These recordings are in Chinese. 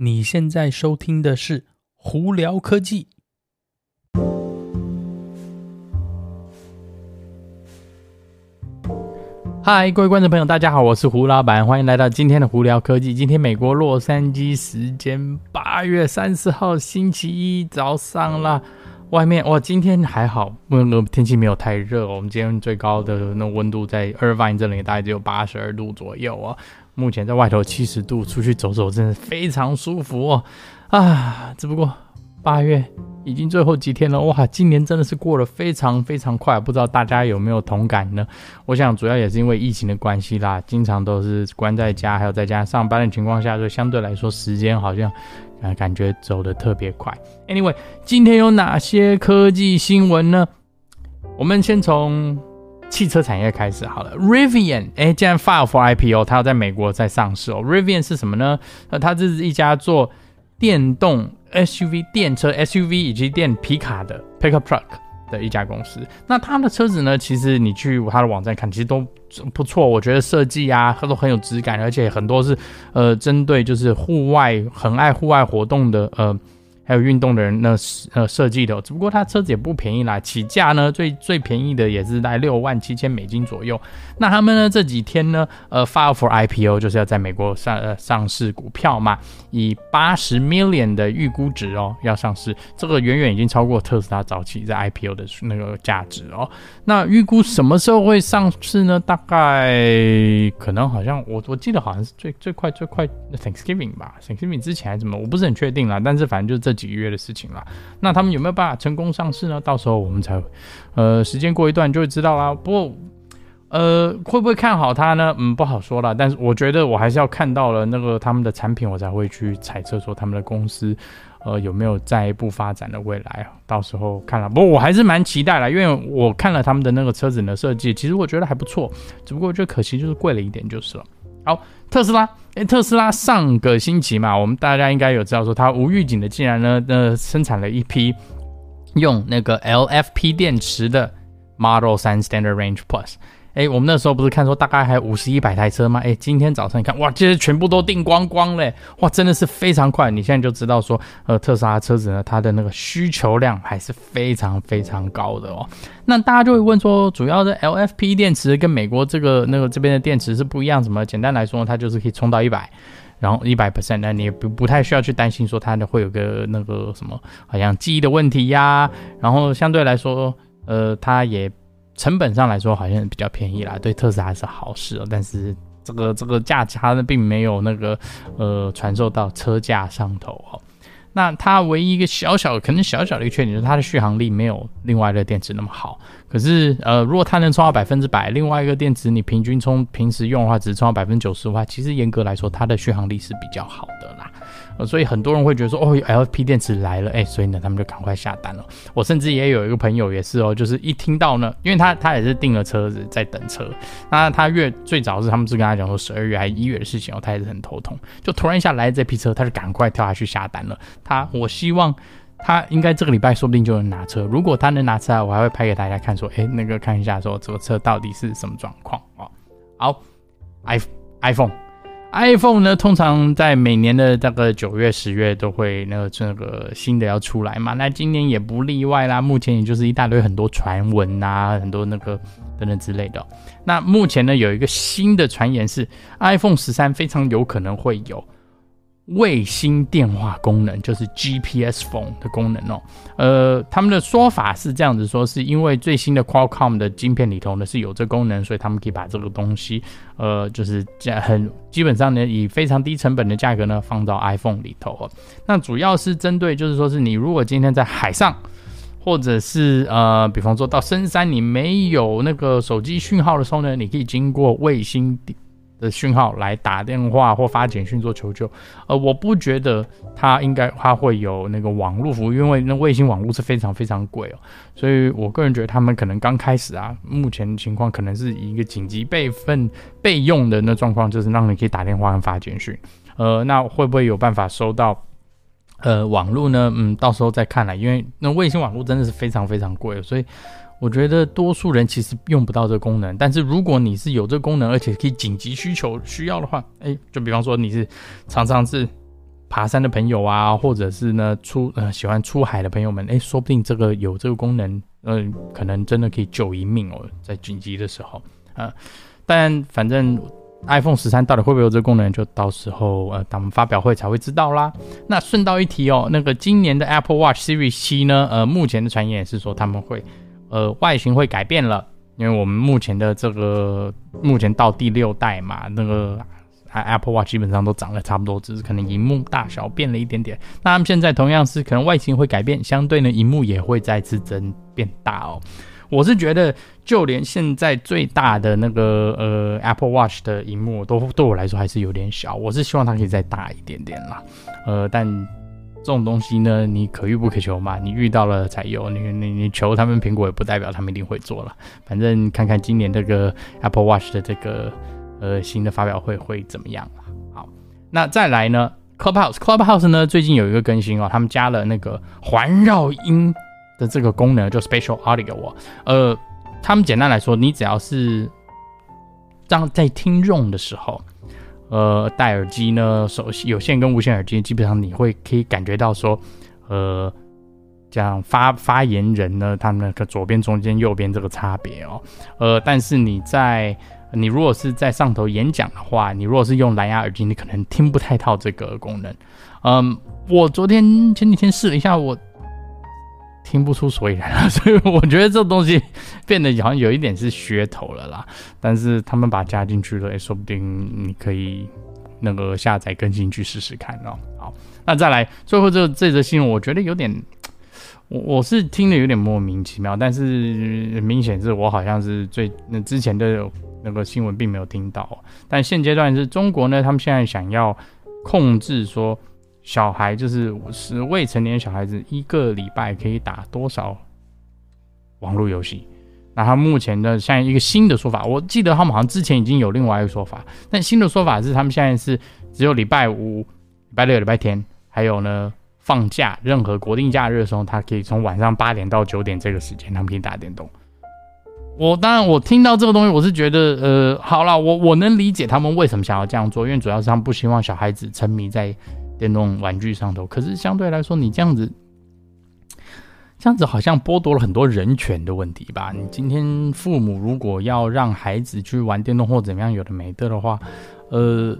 你现在收听的是《胡聊科技》。嗨，各位观众朋友，大家好，我是胡老板，欢迎来到今天的《胡聊科技》。今天美国洛杉矶时间八月三十号星期一早上啦，外面哇，今天还好，那个天气没有太热。我们今天最高的那温度在 Irvine 这里，大概只有八十二度左右啊。目前在外头七十度，出去走走真的非常舒服哦，啊！只不过八月已经最后几天了，哇！今年真的是过得非常非常快，不知道大家有没有同感呢？我想主要也是因为疫情的关系啦，经常都是关在家，还有在家上班的情况下，就相对来说时间好像啊感觉走得特别快。Anyway，今天有哪些科技新闻呢？我们先从。汽车产业开始好了，Rivian 哎，竟然 file for IPO，它要在美国再上市哦。Rivian 是什么呢？呃，它这是一家做电动 SUV 电车 SUV 以及电皮卡的 pickup truck 的一家公司。那它的车子呢，其实你去它的网站看，其实都不错。我觉得设计啊，它都很有质感，而且很多是呃针对就是户外很爱户外活动的呃。还有运动的人那呃设计的，只不过它车子也不便宜啦，起价呢最最便宜的也是在六万七千美金左右。那他们呢这几天呢呃 file for IPO 就是要在美国上呃上市股票嘛，以八十 million 的预估值哦要上市，这个远远已经超过特斯拉早期在 IPO 的那个价值哦。那预估什么时候会上市呢？大概可能好像我我记得好像是最最快最快 Thanksgiving 吧，Thanksgiving 之前还怎么，我不是很确定啦，但是反正就是这。几个月的事情了，那他们有没有办法成功上市呢？到时候我们才，呃，时间过一段就会知道啦。不过，呃，会不会看好它呢？嗯，不好说了。但是我觉得我还是要看到了那个他们的产品，我才会去猜测说他们的公司，呃，有没有再一步发展的未来。到时候看了，不过我还是蛮期待了，因为我看了他们的那个车子的设计，其实我觉得还不错。只不过我觉得可惜就是贵了一点就是了。好，特斯拉，诶，特斯拉上个星期嘛，我们大家应该有知道说，它无预警的竟然呢，呃，生产了一批用那个 LFP 电池的 Model 三 Standard Range Plus。哎，我们那时候不是看说大概还有五十一百台车吗？哎，今天早上你看，哇，这些全部都订光光嘞！哇，真的是非常快。你现在就知道说，呃，特斯拉车子呢，它的那个需求量还是非常非常高的哦。那大家就会问说，主要的 LFP 电池跟美国这个那个这边的电池是不一样，什么？简单来说，它就是可以充到一百，然后一百 percent，那你也不不太需要去担心说它的会有个那个什么，好像记忆的问题呀。然后相对来说，呃，它也。成本上来说好像比较便宜啦，对特斯拉是好事哦。但是这个这个价差呢，并没有那个呃传授到车价上头哦。那它唯一一个小小可能小小的一个缺点就是它的续航力没有另外的电池那么好。可是呃，如果它能充到百分之百，另外一个电池你平均充平时用的话，只充到百分之九十的话，其实严格来说它的续航力是比较好的啦。所以很多人会觉得说，哦，LFP 电池来了，哎，所以呢，他们就赶快下单了。我甚至也有一个朋友也是哦，就是一听到呢，因为他他也是订了车子在等车，那他月最早是他们是跟他讲说十二月还是一月的事情哦，他也是很头痛，就突然一下来这批车，他就赶快跳下去下单了。他我希望他应该这个礼拜说不定就能拿车，如果他能拿车，我还会拍给大家看说，哎，那个看一下说这个车到底是什么状况哦。好，i iPhone。iPhone 呢，通常在每年的大概九月、十月都会那个这个新的要出来嘛，那今年也不例外啦。目前也就是一大堆很多传闻呐，很多那个等等之类的。那目前呢，有一个新的传言是，iPhone 十三非常有可能会有。卫星电话功能就是 GPS phone 的功能哦，呃，他们的说法是这样子说，是因为最新的 Qualcomm 的晶片里头呢是有这功能，所以他们可以把这个东西，呃，就是价很基本上呢以非常低成本的价格呢放到 iPhone 里头哦。那主要是针对就是说是你如果今天在海上，或者是呃，比方说到深山你没有那个手机讯号的时候呢，你可以经过卫星的讯号来打电话或发简讯做求救，呃，我不觉得它应该它会有那个网络服务，因为那卫星网络是非常非常贵哦，所以我个人觉得他们可能刚开始啊，目前情况可能是以一个紧急备份备用的那状况，就是让你可以打电话和发简讯，呃，那会不会有办法收到呃网络呢？嗯，到时候再看了，因为那卫星网络真的是非常非常贵，所以。我觉得多数人其实用不到这个功能，但是如果你是有这个功能，而且可以紧急需求需要的话，哎，就比方说你是常常是爬山的朋友啊，或者是呢出呃喜欢出海的朋友们，哎，说不定这个有这个功能，嗯、可能真的可以救一命哦，在紧急的时候啊、但反正 iPhone 十三到底会不会有这个功能，就到时候呃，他们发表会才会知道啦。那顺道一提哦，那个今年的 Apple Watch Series 七呢，呃，目前的传言也是说他们会呃外形会改变了，因为我们目前的这个目前到第六代嘛，那个。Apple Watch 基本上都长得差不多，只是可能荧幕大小变了一点点。那他们现在同样是可能外形会改变，相对呢，荧幕也会再次增变大哦。我是觉得，就连现在最大的那个呃 Apple Watch 的荧幕，都对我来说还是有点小。我是希望它可以再大一点点啦。呃，但这种东西呢，你可遇不可求嘛，你遇到了才有，你你你求他们苹果也不代表他们一定会做了。反正看看今年这个 Apple Watch 的这个。呃，新的发表会会怎么样？好，那再来呢？Clubhouse，Clubhouse 呢？最近有一个更新哦，他们加了那个环绕音的这个功能，就 Spatial Audio。呃，他们简单来说，你只要是当在听用的时候，呃，戴耳机呢，手有线跟无线耳机，基本上你会可以感觉到说，呃，这样发发言人呢，他们那个左边、中间、右边这个差别哦。呃，但是你在你如果是在上头演讲的话，你如果是用蓝牙耳机，你可能听不太到这个功能。嗯，我昨天前几天试了一下，我听不出所以然了，所以我觉得这东西变得好像有一点是噱头了啦。但是他们把加进去了，也说不定你可以那个下载更新去试试看哦。好，那再来最后这这则新闻，我觉得有点。我我是听得有点莫名其妙，但是明显是我好像是最那之前的那个新闻并没有听到。但现阶段是中国呢，他们现在想要控制说小孩就是是未成年小孩子一个礼拜可以打多少网络游戏。那他目前的像一个新的说法，我记得他们好像之前已经有另外一个说法，但新的说法是他们现在是只有礼拜五、礼拜六、礼拜天，还有呢。放假，任何国定假日的时候，他可以从晚上八点到九点这个时间，他们可以打电动。我当然，我听到这个东西，我是觉得，呃，好啦，我我能理解他们为什么想要这样做，因为主要是他们不希望小孩子沉迷在电动玩具上头。可是相对来说，你这样子，这样子好像剥夺了很多人权的问题吧？你今天父母如果要让孩子去玩电动或怎么样有的没的的话，呃，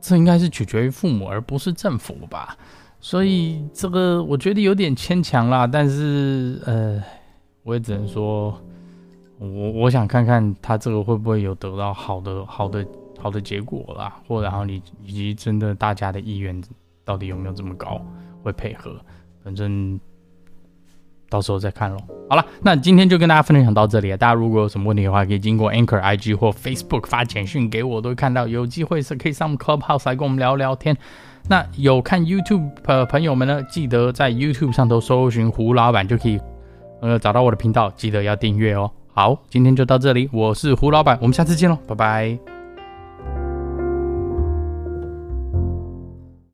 这应该是取决于父母，而不是政府吧？所以这个我觉得有点牵强啦，但是呃，我也只能说，我我想看看他这个会不会有得到好的好的好的结果啦，或然后你以及真的大家的意愿到底有没有这么高，会配合，反正到时候再看喽。好了，那今天就跟大家分享到这里。大家如果有什么问题的话，可以经过 Anchor IG 或 Facebook 发简讯给我，都会看到。有机会是可以上 Clubhouse 来跟我们聊聊天。那有看 YouTube 的朋友们呢，记得在 YouTube 上头搜寻胡老板就可以，呃，找到我的频道，记得要订阅哦。好，今天就到这里，我是胡老板，我们下次见喽，拜拜。